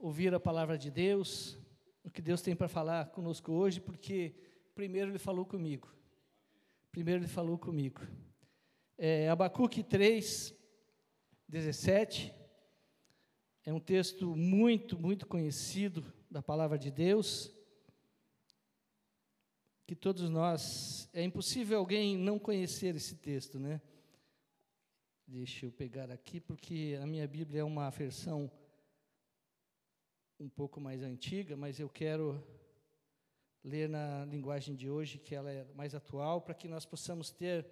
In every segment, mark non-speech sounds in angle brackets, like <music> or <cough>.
ouvir a palavra de Deus, o que Deus tem para falar conosco hoje, porque primeiro Ele falou comigo. Primeiro Ele falou comigo. É, Abacuque 3, 17, é um texto muito, muito conhecido da palavra de Deus, que todos nós, é impossível alguém não conhecer esse texto, né? Deixa eu pegar aqui, porque a minha Bíblia é uma versão um pouco mais antiga, mas eu quero ler na linguagem de hoje, que ela é mais atual, para que nós possamos ter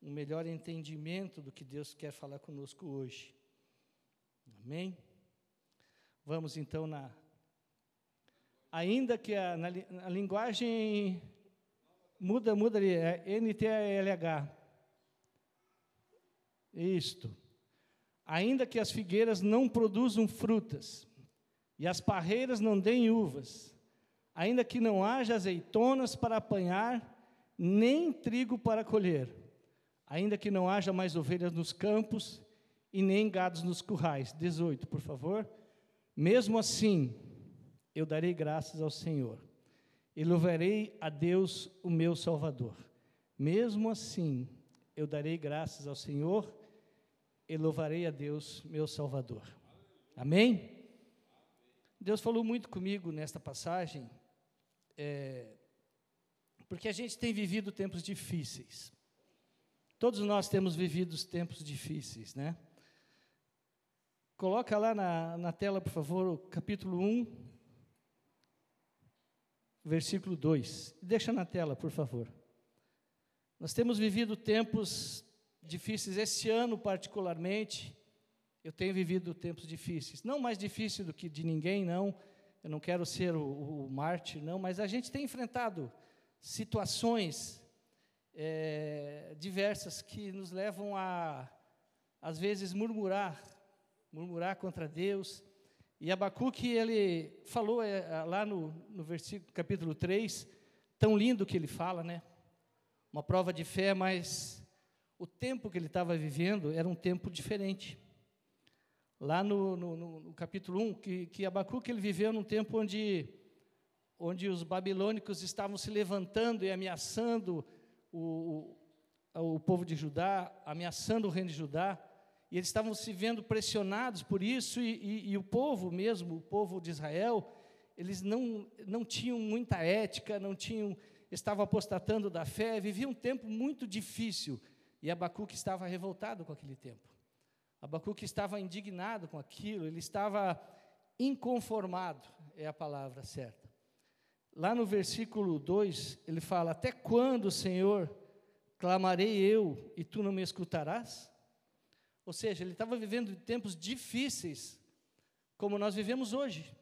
um melhor entendimento do que Deus quer falar conosco hoje. Amém? Vamos então na. Ainda que a, na, na linguagem. Muda, muda ali, é NTLH. Isto. Ainda que as figueiras não produzam frutas, e as parreiras não deem uvas, ainda que não haja azeitonas para apanhar, nem trigo para colher, ainda que não haja mais ovelhas nos campos e nem gados nos currais. 18, por favor. Mesmo assim, eu darei graças ao Senhor e louvarei a Deus, o meu Salvador. Mesmo assim, eu darei graças ao Senhor e louvarei a Deus, meu Salvador. Amém? Deus falou muito comigo nesta passagem, é, porque a gente tem vivido tempos difíceis. Todos nós temos vivido tempos difíceis, né? Coloca lá na, na tela, por favor, o capítulo 1, versículo 2. Deixa na tela, por favor. Nós temos vivido tempos difíceis, esse ano particularmente, eu tenho vivido tempos difíceis. Não mais difícil do que de ninguém, não. Eu não quero ser o, o mártir, não, mas a gente tem enfrentado situações é, diversas que nos levam a, às vezes, murmurar murmurar contra Deus. E Abacuque, ele falou é, lá no, no versículo, capítulo 3, tão lindo que ele fala, né? Uma prova de fé, mas o tempo que ele estava vivendo era um tempo diferente. Lá no, no, no capítulo 1, que, que Abacuque ele viveu num tempo onde, onde os babilônicos estavam se levantando e ameaçando o, o, o povo de Judá, ameaçando o reino de Judá e eles estavam se vendo pressionados por isso, e, e, e, o povo mesmo, o povo de Israel, eles não, não tinham muita ética, não tinham, estavam apostatando da fé, viviam um tempo muito difícil, e Abacuque estava revoltado com aquele tempo. Abacuque estava indignado com aquilo, ele estava inconformado, é a palavra certa. Lá no versículo 2, ele fala: Até quando, Senhor, clamarei eu e tu não me escutarás? Ou seja, ele estava vivendo tempos difíceis, como nós vivemos hoje.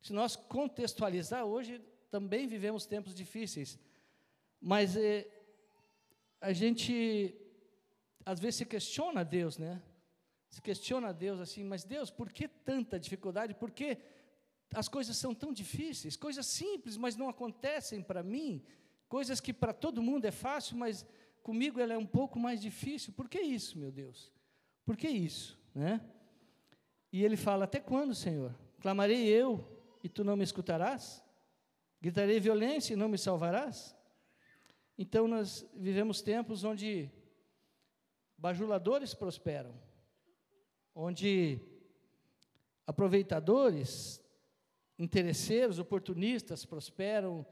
Se nós contextualizar, hoje também vivemos tempos difíceis. Mas é, a gente, às vezes, se questiona Deus, né? Se questiona Deus assim, mas Deus, por que tanta dificuldade? Por que as coisas são tão difíceis? Coisas simples, mas não acontecem para mim. Coisas que para todo mundo é fácil, mas comigo ela é um pouco mais difícil. Por que isso, meu Deus? Por que isso? Né? E ele fala: Até quando, Senhor? Clamarei eu e tu não me escutarás? Gritarei violência e não me salvarás? Então nós vivemos tempos onde bajuladores prosperam, onde aproveitadores, interesseiros, oportunistas prosperam,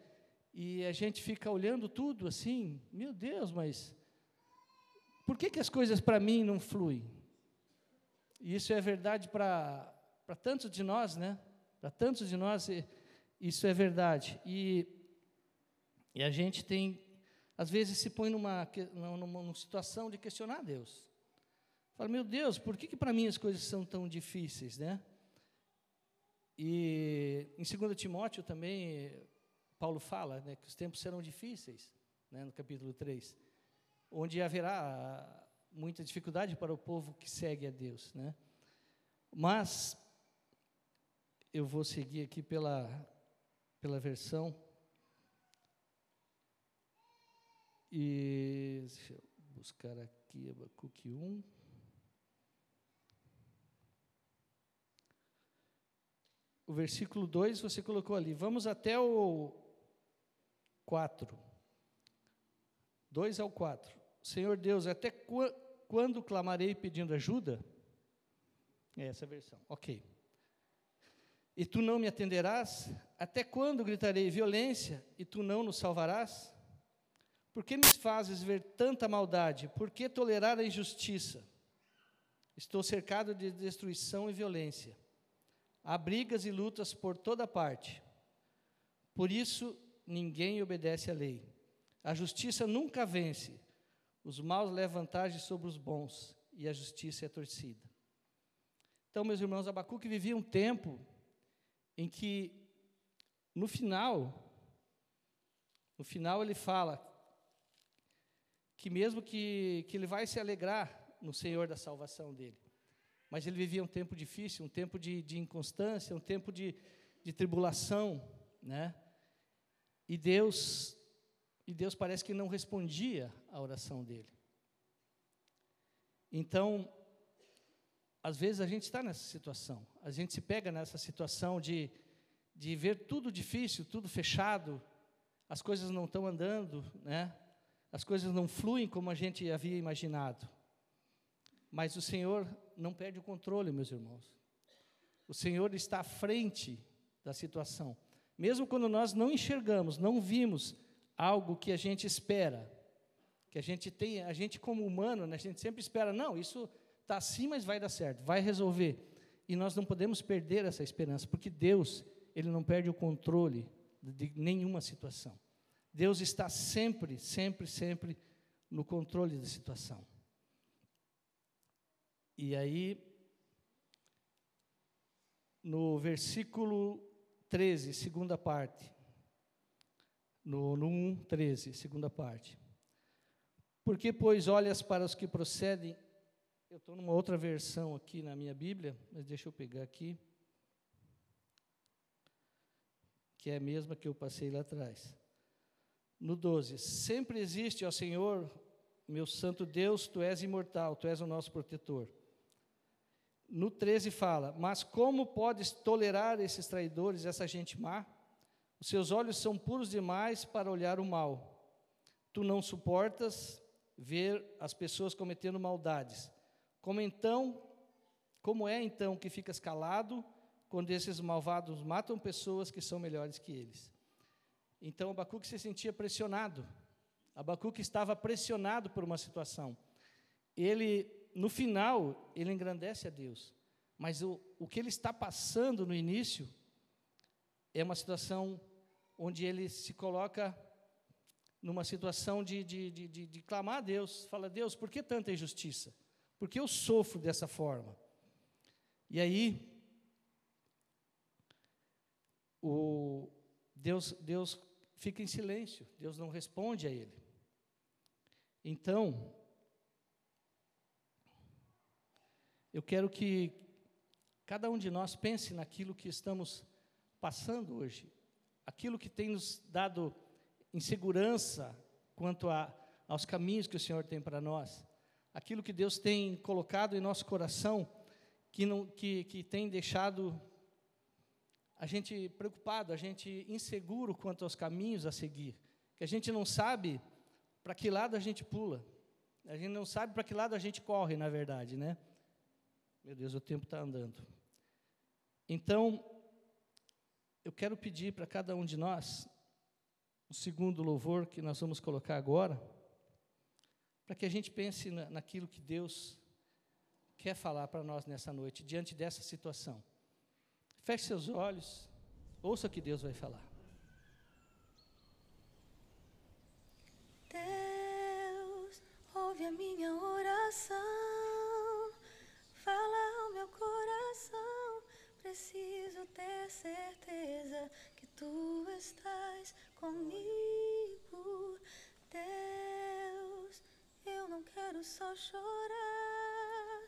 e a gente fica olhando tudo assim, meu Deus, mas por que, que as coisas para mim não fluem? E isso é verdade para tantos de nós, né? Para tantos de nós, isso é verdade. E, e a gente tem, às vezes, se põe numa, numa, numa situação de questionar Deus. Fala, meu Deus, por que, que para mim as coisas são tão difíceis, né? E em 2 Timóteo também, Paulo fala né, que os tempos serão difíceis, né, no capítulo 3, onde haverá muita dificuldade para o povo que segue a Deus, né? Mas eu vou seguir aqui pela pela versão e deixa eu buscar aqui Abacuque 1 o versículo 2 você colocou ali. Vamos até o 4. 2 ao 4. Senhor Deus, até quando clamarei pedindo ajuda? É essa a versão. Ok. E tu não me atenderás? Até quando gritarei violência e tu não nos salvarás? Por que me fazes ver tanta maldade? Por que tolerar a injustiça? Estou cercado de destruição e violência. Há brigas e lutas por toda parte. Por isso, ninguém obedece à lei. A justiça nunca vence. Os maus levam vantagem sobre os bons, e a justiça é torcida. Então, meus irmãos, Abacuque vivia um tempo em que, no final, no final ele fala que mesmo que, que ele vai se alegrar no Senhor da salvação dele. Mas ele vivia um tempo difícil, um tempo de, de inconstância, um tempo de, de tribulação, né? E Deus, e Deus parece que não respondia à oração dele. Então, às vezes a gente está nessa situação, a gente se pega nessa situação de, de ver tudo difícil, tudo fechado, as coisas não estão andando, né? as coisas não fluem como a gente havia imaginado. Mas o Senhor não perde o controle, meus irmãos. O Senhor está à frente da situação. Mesmo quando nós não enxergamos, não vimos algo que a gente espera, que a gente tem, a gente como humano, né, a gente sempre espera, não, isso está assim, mas vai dar certo, vai resolver. E nós não podemos perder essa esperança, porque Deus, Ele não perde o controle de nenhuma situação. Deus está sempre, sempre, sempre no controle da situação. E aí, no versículo 13, segunda parte, no, no 1, 13, segunda parte. Porque, pois, olhas para os que procedem. Eu estou numa outra versão aqui na minha Bíblia, mas deixa eu pegar aqui. Que é a mesma que eu passei lá atrás. No 12: Sempre existe, ó Senhor, meu santo Deus, tu és imortal, tu és o nosso protetor. No 13 fala: Mas como podes tolerar esses traidores, essa gente má? Os seus olhos são puros demais para olhar o mal. Tu não suportas ver as pessoas cometendo maldades. Como então, como é então que ficas calado quando esses malvados matam pessoas que são melhores que eles? Então Abacuque se sentia pressionado. Abacuque estava pressionado por uma situação. Ele, no final, ele engrandece a Deus. Mas o, o que ele está passando no início é uma situação onde ele se coloca numa situação de, de, de, de, de clamar a Deus. Fala, Deus, por que tanta injustiça? Por que eu sofro dessa forma? E aí, o, Deus, Deus fica em silêncio, Deus não responde a ele. Então, eu quero que cada um de nós pense naquilo que estamos passando hoje, aquilo que tem nos dado insegurança quanto a, aos caminhos que o Senhor tem para nós, aquilo que Deus tem colocado em nosso coração, que, não, que, que tem deixado a gente preocupado, a gente inseguro quanto aos caminhos a seguir, que a gente não sabe para que lado a gente pula, a gente não sabe para que lado a gente corre, na verdade, né? Meu Deus, o tempo está andando. Então, eu quero pedir para cada um de nós, o segundo louvor que nós vamos colocar agora, para que a gente pense na, naquilo que Deus quer falar para nós nessa noite, diante dessa situação. Feche seus olhos, ouça o que Deus vai falar. Estás comigo. Deus, eu não quero só chorar.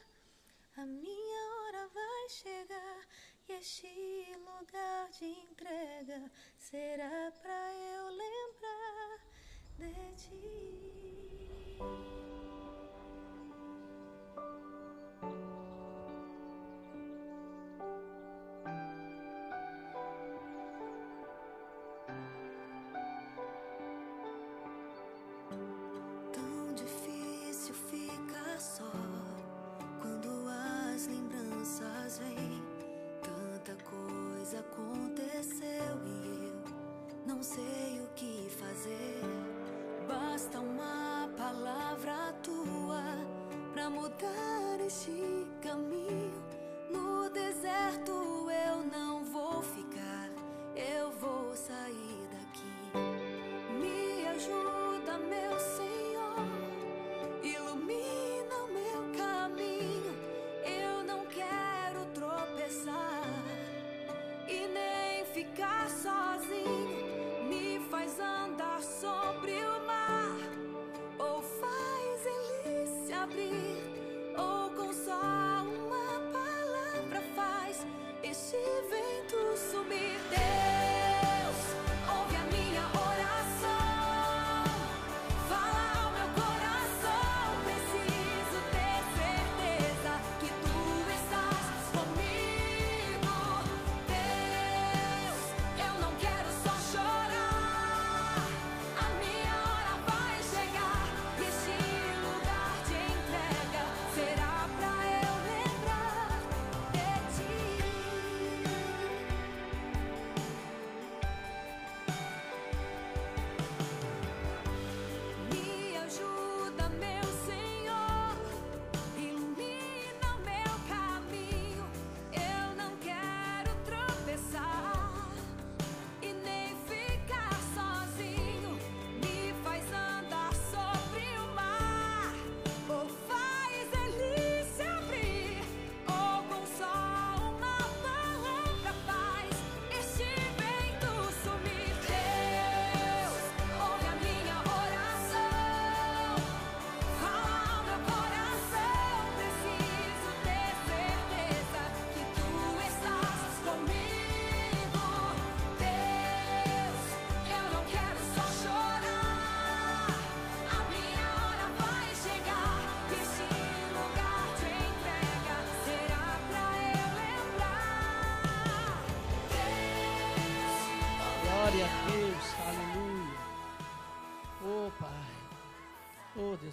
A minha hora vai chegar este lugar de entrega será para eu lembrar de ti.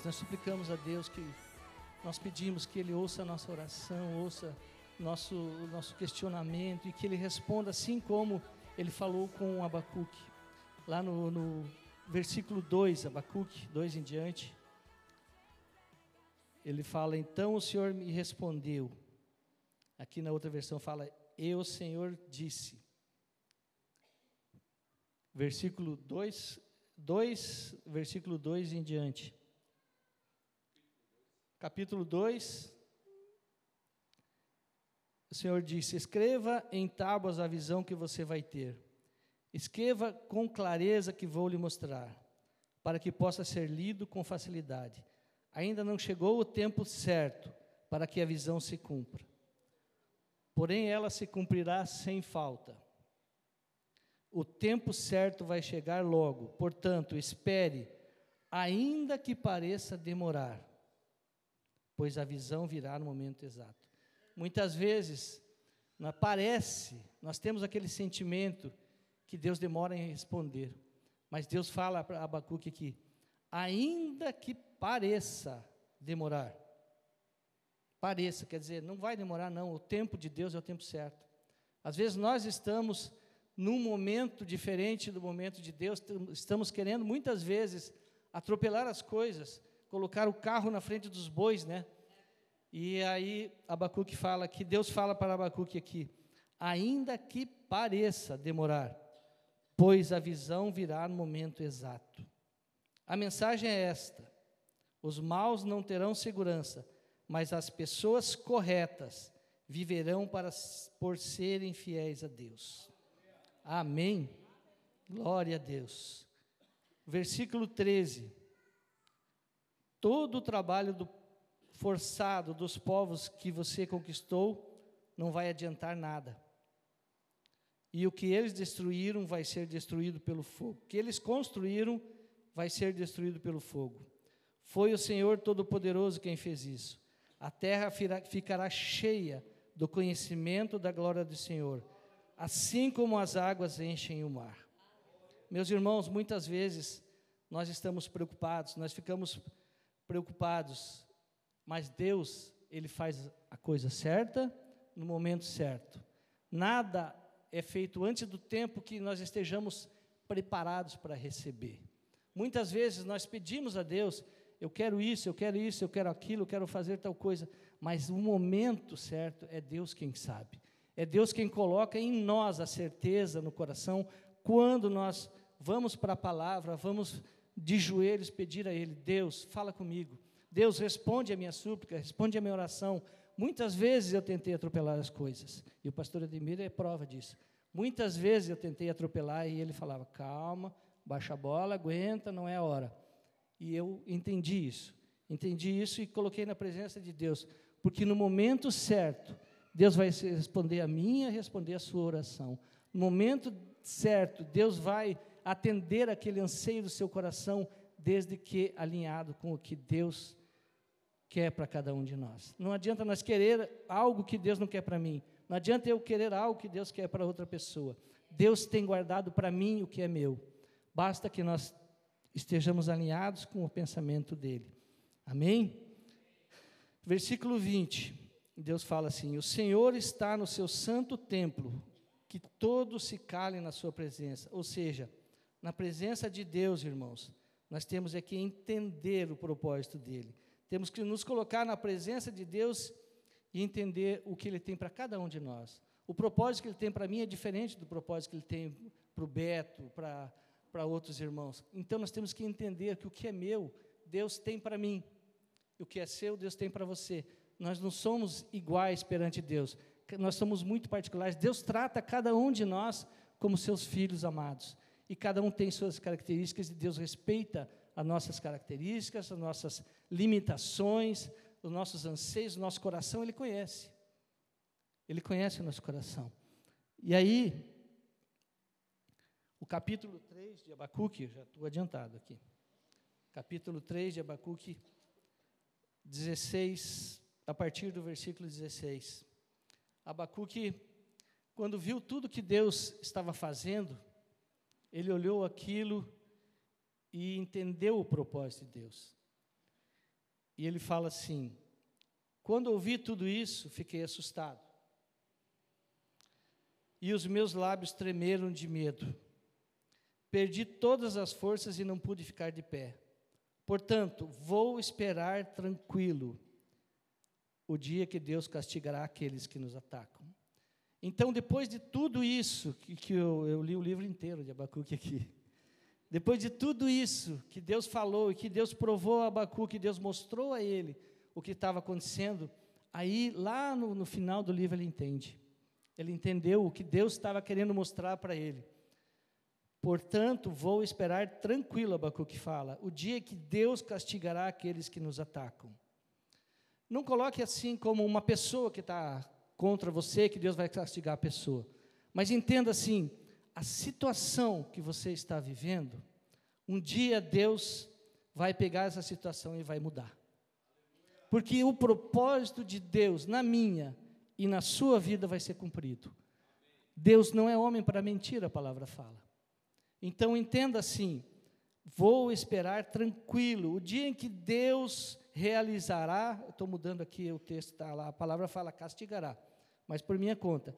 Nós suplicamos a Deus que nós pedimos que Ele ouça a nossa oração, ouça nosso, o nosso questionamento e que Ele responda assim como Ele falou com Abacuque, lá no, no versículo 2, Abacuque 2 em diante. Ele fala: Então o Senhor me respondeu. Aqui na outra versão fala: Eu, Senhor, disse versículo 2, 2, versículo 2 em diante. Capítulo 2. O Senhor disse: Escreva em tábuas a visão que você vai ter. Escreva com clareza que vou lhe mostrar, para que possa ser lido com facilidade. Ainda não chegou o tempo certo para que a visão se cumpra. Porém, ela se cumprirá sem falta. O tempo certo vai chegar logo, portanto, espere, ainda que pareça demorar, pois a visão virá no momento exato. Muitas vezes, parece, nós temos aquele sentimento que Deus demora em responder, mas Deus fala para Abacuque aqui, ainda que pareça demorar, pareça, quer dizer, não vai demorar, não, o tempo de Deus é o tempo certo. Às vezes nós estamos num momento diferente do momento de Deus, tam- estamos querendo muitas vezes atropelar as coisas, colocar o carro na frente dos bois, né? E aí Abacuque fala que Deus fala para Abacuque aqui, ainda que pareça demorar, pois a visão virá no momento exato. A mensagem é esta: os maus não terão segurança, mas as pessoas corretas viverão para, por serem fiéis a Deus. Amém. Glória a Deus. Versículo 13. Todo o trabalho do forçado dos povos que você conquistou não vai adiantar nada. E o que eles destruíram vai ser destruído pelo fogo. O que eles construíram vai ser destruído pelo fogo. Foi o Senhor Todo-Poderoso quem fez isso. A terra ficará cheia do conhecimento da glória do Senhor, assim como as águas enchem o mar. Meus irmãos, muitas vezes nós estamos preocupados, nós ficamos preocupados, mas Deus, Ele faz a coisa certa no momento certo. Nada é feito antes do tempo que nós estejamos preparados para receber. Muitas vezes nós pedimos a Deus, eu quero isso, eu quero isso, eu quero aquilo, eu quero fazer tal coisa, mas o momento certo é Deus quem sabe. É Deus quem coloca em nós a certeza no coração quando nós vamos para a palavra, vamos de joelhos pedir a Ele: Deus, fala comigo. Deus, responde a minha súplica, responde a minha oração. Muitas vezes eu tentei atropelar as coisas, e o pastor Ademir é prova disso. Muitas vezes eu tentei atropelar e ele falava: calma, baixa a bola, aguenta, não é a hora. E eu entendi isso. Entendi isso e coloquei na presença de Deus. Porque no momento certo, Deus vai responder a minha, responder a sua oração. No momento certo, Deus vai atender aquele anseio do seu coração, desde que alinhado com o que Deus quer para cada um de nós. Não adianta nós querer algo que Deus não quer para mim. Não adianta eu querer algo que Deus quer para outra pessoa. Deus tem guardado para mim o que é meu. Basta que nós estejamos alinhados com o pensamento dele. Amém? Versículo 20. Deus fala assim: O Senhor está no seu santo templo, que todos se calem na sua presença. Ou seja, na presença de Deus, irmãos, nós temos é que entender o propósito dele. Temos que nos colocar na presença de Deus e entender o que Ele tem para cada um de nós. O propósito que Ele tem para mim é diferente do propósito que Ele tem para o Beto, para, outros irmãos. Então nós temos que entender que o que é meu, Deus tem para mim. E o que é seu, Deus tem para você. Nós não somos iguais perante Deus. Nós somos muito particulares. Deus trata cada um de nós como seus filhos amados. E cada um tem suas características e Deus respeita as nossas características, as nossas limitações, os nossos anseios, o nosso coração, Ele conhece. Ele conhece o nosso coração. E aí, o capítulo 3 de Abacuque, já estou adiantado aqui. Capítulo 3 de Abacuque, 16, a partir do versículo 16. Abacuque, quando viu tudo que Deus estava fazendo, ele olhou aquilo e entendeu o propósito de Deus. E ele fala assim: Quando ouvi tudo isso, fiquei assustado. E os meus lábios tremeram de medo. Perdi todas as forças e não pude ficar de pé. Portanto, vou esperar tranquilo o dia que Deus castigará aqueles que nos atacam. Então, depois de tudo isso, que, que eu, eu li o livro inteiro de Abacuque aqui, depois de tudo isso que Deus falou e que Deus provou a Abacu, que Deus mostrou a ele o que estava acontecendo, aí lá no, no final do livro ele entende. Ele entendeu o que Deus estava querendo mostrar para ele. Portanto, vou esperar tranquilo, Abacuque fala, o dia que Deus castigará aqueles que nos atacam. Não coloque assim como uma pessoa que está contra você, que Deus vai castigar a pessoa. Mas entenda assim, a situação que você está vivendo, um dia Deus vai pegar essa situação e vai mudar. Porque o propósito de Deus na minha e na sua vida vai ser cumprido. Deus não é homem para mentir, a palavra fala. Então entenda assim: vou esperar tranquilo o dia em que Deus realizará. Estou mudando aqui o texto, está lá, a palavra fala castigará, mas por minha conta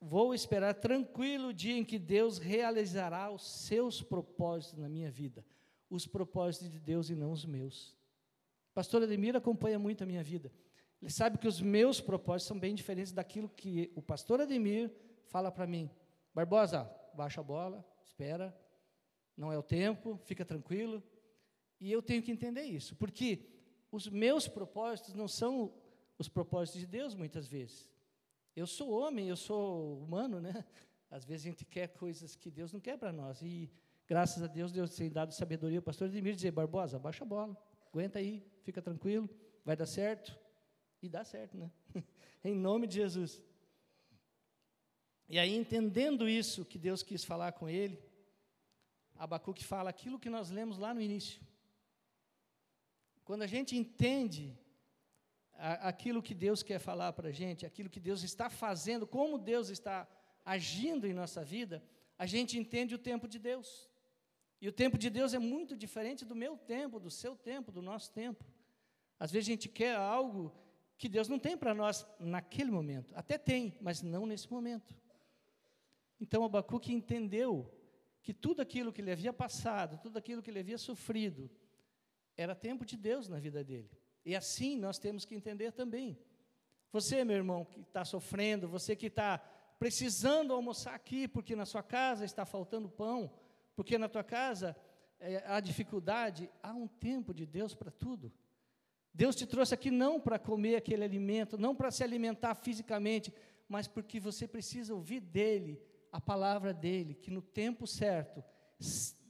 Vou esperar tranquilo o dia em que Deus realizará os seus propósitos na minha vida, os propósitos de Deus e não os meus. Pastor Ademir acompanha muito a minha vida. Ele sabe que os meus propósitos são bem diferentes daquilo que o pastor Ademir fala para mim. Barbosa, baixa a bola, espera, não é o tempo, fica tranquilo. E eu tenho que entender isso, porque os meus propósitos não são os propósitos de Deus muitas vezes. Eu sou homem, eu sou humano, né? Às vezes a gente quer coisas que Deus não quer para nós. E graças a Deus, Deus tem dado sabedoria ao pastor Edmir dizer: Barbosa, baixa a bola, aguenta aí, fica tranquilo, vai dar certo. E dá certo, né? <laughs> em nome de Jesus. E aí, entendendo isso que Deus quis falar com ele, Abacuque fala aquilo que nós lemos lá no início. Quando a gente entende aquilo que Deus quer falar para a gente, aquilo que Deus está fazendo, como Deus está agindo em nossa vida, a gente entende o tempo de Deus. E o tempo de Deus é muito diferente do meu tempo, do seu tempo, do nosso tempo. Às vezes a gente quer algo que Deus não tem para nós naquele momento. Até tem, mas não nesse momento. Então Abacuque entendeu que tudo aquilo que ele havia passado, tudo aquilo que ele havia sofrido, era tempo de Deus na vida dele. E assim nós temos que entender também. Você, meu irmão, que está sofrendo, você que está precisando almoçar aqui, porque na sua casa está faltando pão, porque na tua casa é, há dificuldade, há um tempo de Deus para tudo. Deus te trouxe aqui não para comer aquele alimento, não para se alimentar fisicamente, mas porque você precisa ouvir dele, a palavra dele, que no tempo certo,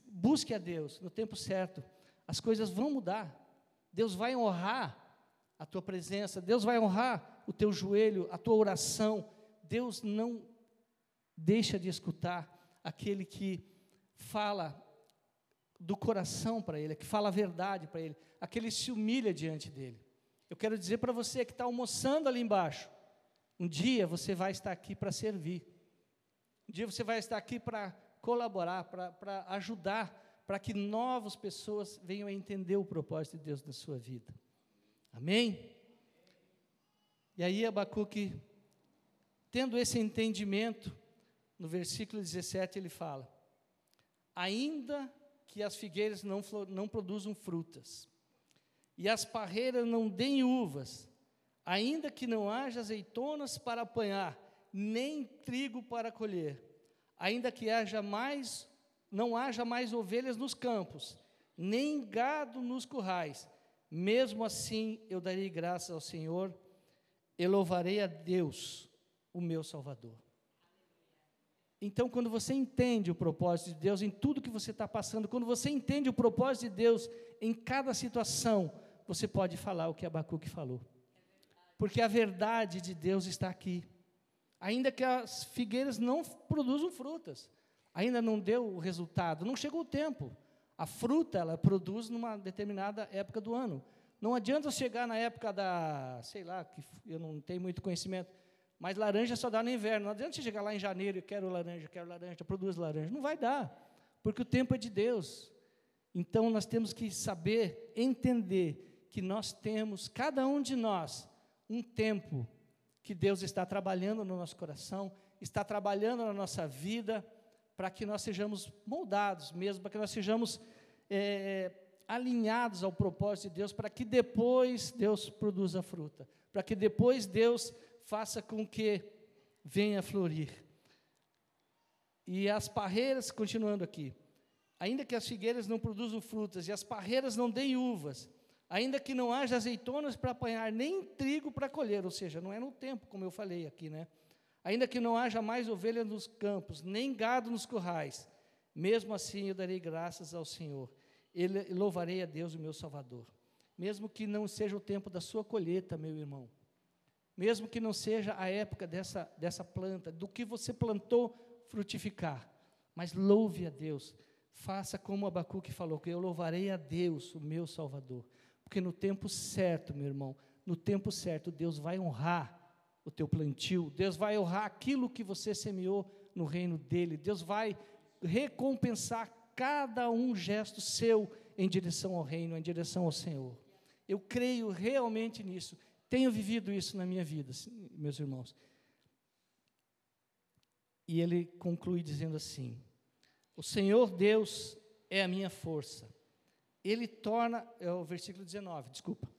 busque a Deus, no tempo certo, as coisas vão mudar. Deus vai honrar a tua presença, Deus vai honrar o teu joelho, a tua oração. Deus não deixa de escutar aquele que fala do coração para ele, que fala a verdade para ele, aquele que se humilha diante dele. Eu quero dizer para você que está almoçando ali embaixo, um dia você vai estar aqui para servir, um dia você vai estar aqui para colaborar, para ajudar, para que novas pessoas venham a entender o propósito de Deus na sua vida. Amém? E aí Abacuque, tendo esse entendimento, no versículo 17 ele fala: Ainda que as figueiras não, não produzam frutas, e as parreiras não deem uvas, ainda que não haja azeitonas para apanhar, nem trigo para colher, ainda que haja mais, não haja mais ovelhas nos campos, nem gado nos currais, mesmo assim eu darei graças ao Senhor e louvarei a Deus, o meu Salvador. Então, quando você entende o propósito de Deus em tudo que você está passando, quando você entende o propósito de Deus em cada situação, você pode falar o que Abacuque falou. Porque a verdade de Deus está aqui. Ainda que as figueiras não produzam frutas, ainda não deu o resultado, não chegou o tempo. A fruta, ela produz numa determinada época do ano. Não adianta chegar na época da, sei lá, que eu não tenho muito conhecimento, mas laranja só dá no inverno. Não adianta você chegar lá em janeiro e quero laranja, quero laranja, produz laranja. Não vai dar, porque o tempo é de Deus. Então nós temos que saber, entender que nós temos, cada um de nós, um tempo que Deus está trabalhando no nosso coração, está trabalhando na nossa vida, para que nós sejamos moldados mesmo, para que nós sejamos é, alinhados ao propósito de Deus, para que depois Deus produza fruta, para que depois Deus faça com que venha florir. E as parreiras, continuando aqui, ainda que as figueiras não produzam frutas e as parreiras não deem uvas, ainda que não haja azeitonas para apanhar, nem trigo para colher, ou seja, não é no tempo, como eu falei aqui, né? Ainda que não haja mais ovelha nos campos, nem gado nos currais, mesmo assim eu darei graças ao Senhor, ele louvarei a Deus, o meu Salvador. Mesmo que não seja o tempo da sua colheita, meu irmão, mesmo que não seja a época dessa, dessa planta, do que você plantou frutificar, mas louve a Deus, faça como Abacuque falou, que eu louvarei a Deus, o meu Salvador, porque no tempo certo, meu irmão, no tempo certo, Deus vai honrar o teu plantio, Deus vai honrar aquilo que você semeou no reino dele, Deus vai recompensar cada um gesto seu em direção ao reino, em direção ao Senhor. Eu creio realmente nisso, tenho vivido isso na minha vida, meus irmãos. E ele conclui dizendo assim: O Senhor Deus é a minha força. Ele torna, é o versículo 19, desculpa.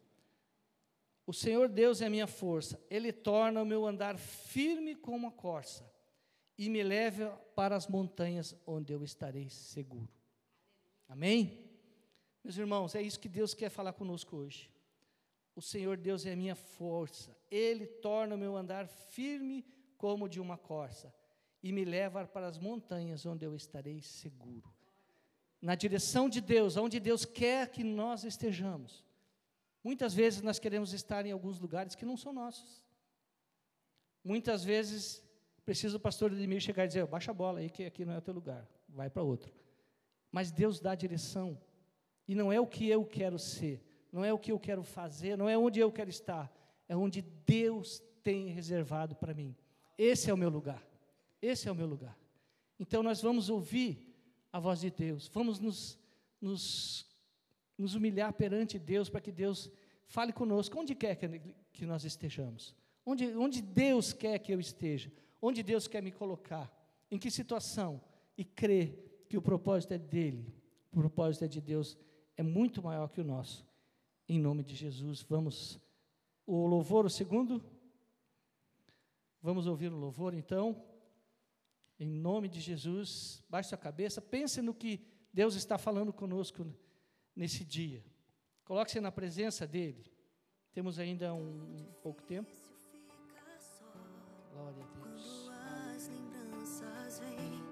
O Senhor Deus é a minha força. Ele torna o meu andar firme como a corça e me leva para as montanhas onde eu estarei seguro. Amém? Meus irmãos, é isso que Deus quer falar conosco hoje. O Senhor Deus é a minha força. Ele torna o meu andar firme como de uma corça e me leva para as montanhas onde eu estarei seguro. Na direção de Deus, onde Deus quer que nós estejamos. Muitas vezes nós queremos estar em alguns lugares que não são nossos. Muitas vezes precisa o pastor Edmir chegar e dizer: baixa a bola aí, que aqui não é o teu lugar, vai para outro. Mas Deus dá a direção, e não é o que eu quero ser, não é o que eu quero fazer, não é onde eu quero estar, é onde Deus tem reservado para mim. Esse é o meu lugar, esse é o meu lugar. Então nós vamos ouvir a voz de Deus, vamos nos, nos, nos humilhar perante Deus para que Deus fale conosco, onde quer que, nós estejamos, onde, onde Deus quer que eu esteja, onde Deus quer me colocar, em que situação, e crer que o propósito é dele, o propósito é de Deus, é muito maior que o nosso. Em nome de Jesus, vamos. O louvor, o segundo. Vamos ouvir o louvor então. Em nome de Jesus, baixe sua cabeça, pense no que Deus está falando conosco nesse dia. Coloque-se na presença dele. Temos ainda um, um pouco tempo. Glória a Deus. Quando as lembranças vêm,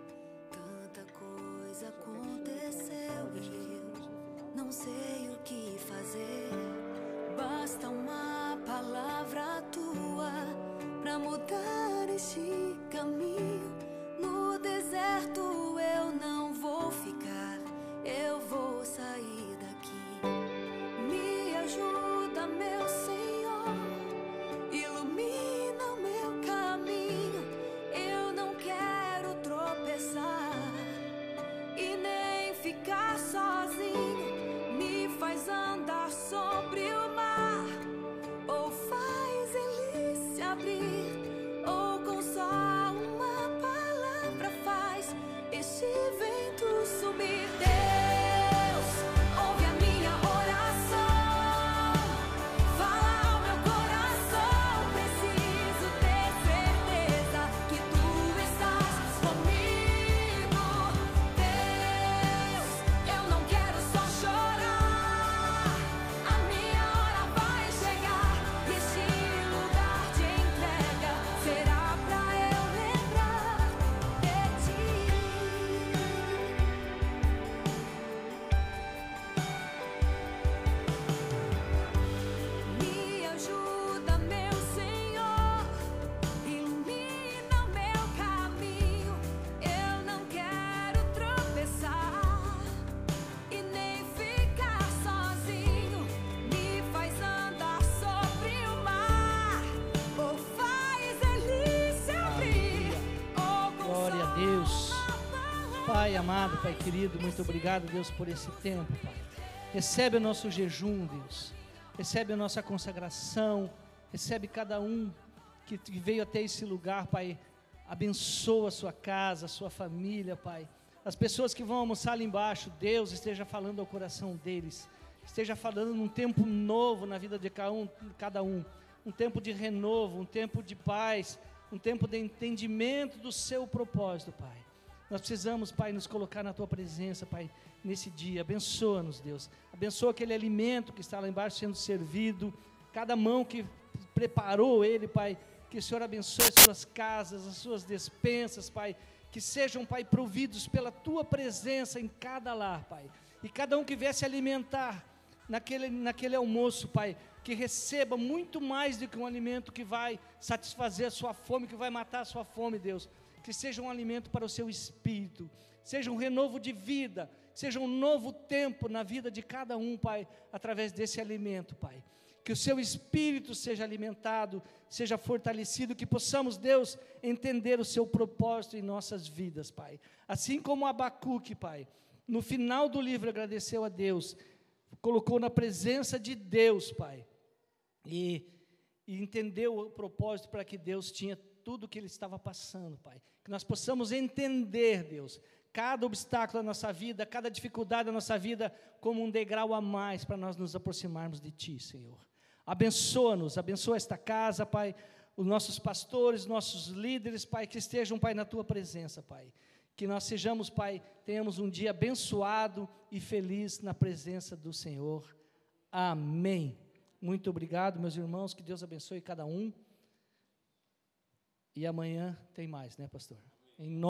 tanta coisa aconteceu eu não sei amado, Pai querido, muito obrigado, Deus, por esse tempo, Pai. Recebe o nosso jejum, Deus. Recebe a nossa consagração. Recebe cada um que veio até esse lugar, Pai. Abençoa a sua casa, a sua família, Pai. As pessoas que vão almoçar ali embaixo, Deus esteja falando ao coração deles. Esteja falando num tempo novo na vida de um, cada um. Um tempo de renovo, um tempo de paz, um tempo de entendimento do seu propósito, Pai. Nós precisamos, Pai, nos colocar na tua presença, Pai, nesse dia. Abençoa-nos, Deus. Abençoa aquele alimento que está lá embaixo sendo servido, cada mão que preparou ele, Pai. Que o Senhor abençoe as suas casas, as suas despensas, Pai. Que sejam, Pai, providos pela tua presença em cada lar, Pai. E cada um que vier se alimentar naquele, naquele almoço, Pai, que receba muito mais do que um alimento que vai satisfazer a sua fome, que vai matar a sua fome, Deus. Que seja um alimento para o seu espírito, seja um renovo de vida, seja um novo tempo na vida de cada um, Pai, através desse alimento, Pai. Que o seu espírito seja alimentado, seja fortalecido, que possamos, Deus, entender o seu propósito em nossas vidas, Pai. Assim como Abacuque, Pai, no final do livro agradeceu a Deus, colocou na presença de Deus, Pai, e, e entendeu o propósito para que Deus tinha tudo o que ele estava passando, Pai. Que nós possamos entender, Deus, cada obstáculo da nossa vida, cada dificuldade da nossa vida, como um degrau a mais para nós nos aproximarmos de Ti, Senhor. Abençoa-nos, abençoa esta casa, Pai, os nossos pastores, nossos líderes, Pai, que estejam, Pai, na Tua presença, Pai. Que nós sejamos, Pai, tenhamos um dia abençoado e feliz na presença do Senhor. Amém. Muito obrigado, meus irmãos, que Deus abençoe cada um. E amanhã tem mais, né, pastor? Em nome